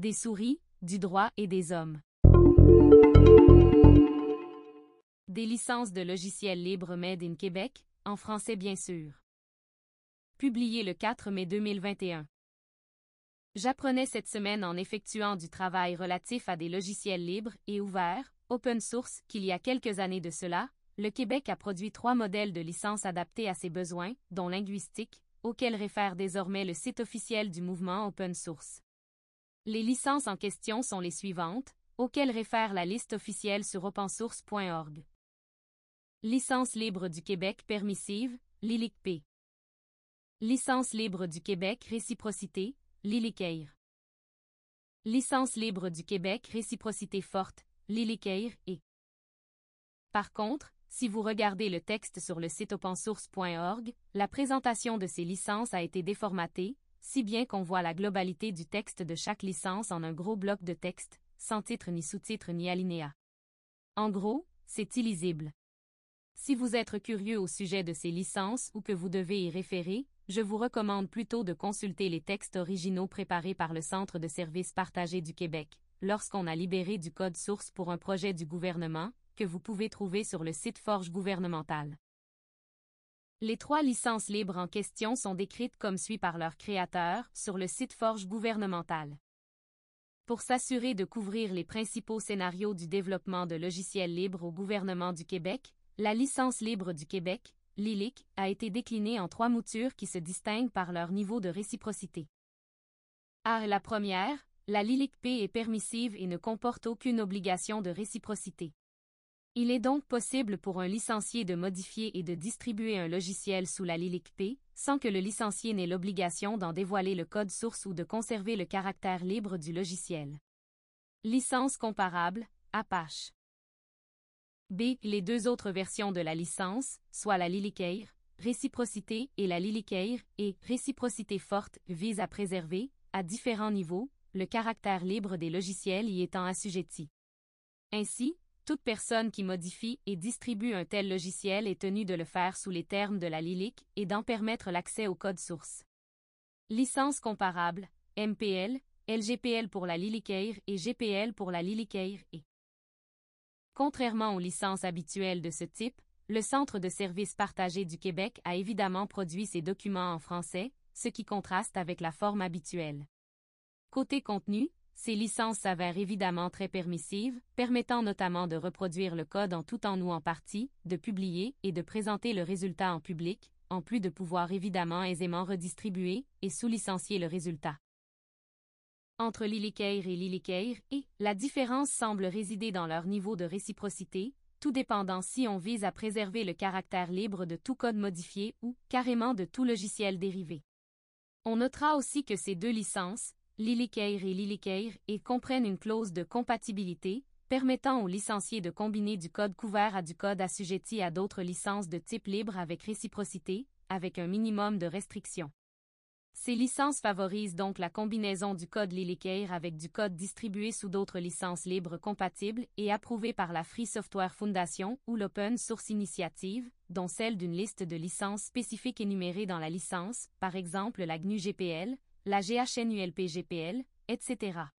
des souris, du droit et des hommes. Des licences de logiciels libres Made in Québec, en français bien sûr. Publié le 4 mai 2021. J'apprenais cette semaine en effectuant du travail relatif à des logiciels libres et ouverts, open source, qu'il y a quelques années de cela, le Québec a produit trois modèles de licences adaptés à ses besoins, dont linguistique, auxquels réfère désormais le site officiel du mouvement open source. Les licences en question sont les suivantes, auxquelles réfère la liste officielle sur opensource.org. Licence libre du Québec permissive, LILIC-P. Licence libre du Québec réciprocité, LILICEIR. Licence libre du Québec réciprocité forte, LILICEIR et. Par contre, si vous regardez le texte sur le site opensource.org, la présentation de ces licences a été déformatée, si bien qu'on voit la globalité du texte de chaque licence en un gros bloc de texte, sans titre ni sous-titre ni alinéa. En gros, c'est illisible. Si vous êtes curieux au sujet de ces licences ou que vous devez y référer, je vous recommande plutôt de consulter les textes originaux préparés par le Centre de services partagés du Québec, lorsqu'on a libéré du code source pour un projet du gouvernement, que vous pouvez trouver sur le site Forge gouvernemental. Les trois licences libres en question sont décrites comme suit par leur créateur sur le site Forge gouvernemental. Pour s'assurer de couvrir les principaux scénarios du développement de logiciels libres au gouvernement du Québec, la licence libre du Québec, LILIC, a été déclinée en trois moutures qui se distinguent par leur niveau de réciprocité. A. La première, la LILIC-P est permissive et ne comporte aucune obligation de réciprocité. Il est donc possible pour un licencié de modifier et de distribuer un logiciel sous la LILIC-P, sans que le licencié n'ait l'obligation d'en dévoiler le code source ou de conserver le caractère libre du logiciel. Licence comparable, Apache. B. Les deux autres versions de la licence, soit la Lilicaire, réciprocité et la Lilicaire et réciprocité forte, visent à préserver, à différents niveaux, le caractère libre des logiciels y étant assujetti. Ainsi, toute personne qui modifie et distribue un tel logiciel est tenue de le faire sous les termes de la Lilic et d'en permettre l'accès au code source. Licence comparable, MPL, LGPL pour la Lilicaire et GPL pour la Lilicaire et Contrairement aux licences habituelles de ce type, le Centre de services partagés du Québec a évidemment produit ses documents en français, ce qui contraste avec la forme habituelle. Côté contenu, ces licences s'avèrent évidemment très permissives, permettant notamment de reproduire le code en tout temps ou en partie, de publier et de présenter le résultat en public, en plus de pouvoir évidemment aisément redistribuer et sous-licencier le résultat entre Lilicaire et Lilicaire et la différence semble résider dans leur niveau de réciprocité, tout dépendant si on vise à préserver le caractère libre de tout code modifié ou carrément de tout logiciel dérivé. On notera aussi que ces deux licences, Lilicaire et Lilicaire, et comprennent une clause de compatibilité, permettant aux licenciés de combiner du code couvert à du code assujetti à d'autres licences de type libre avec réciprocité, avec un minimum de restrictions. Ces licences favorisent donc la combinaison du code Lilycare avec du code distribué sous d'autres licences libres compatibles et approuvées par la Free Software Foundation ou l'Open Source Initiative, dont celle d'une liste de licences spécifiques énumérées dans la licence, par exemple la GNU GPL, la GHNULP GPL, etc.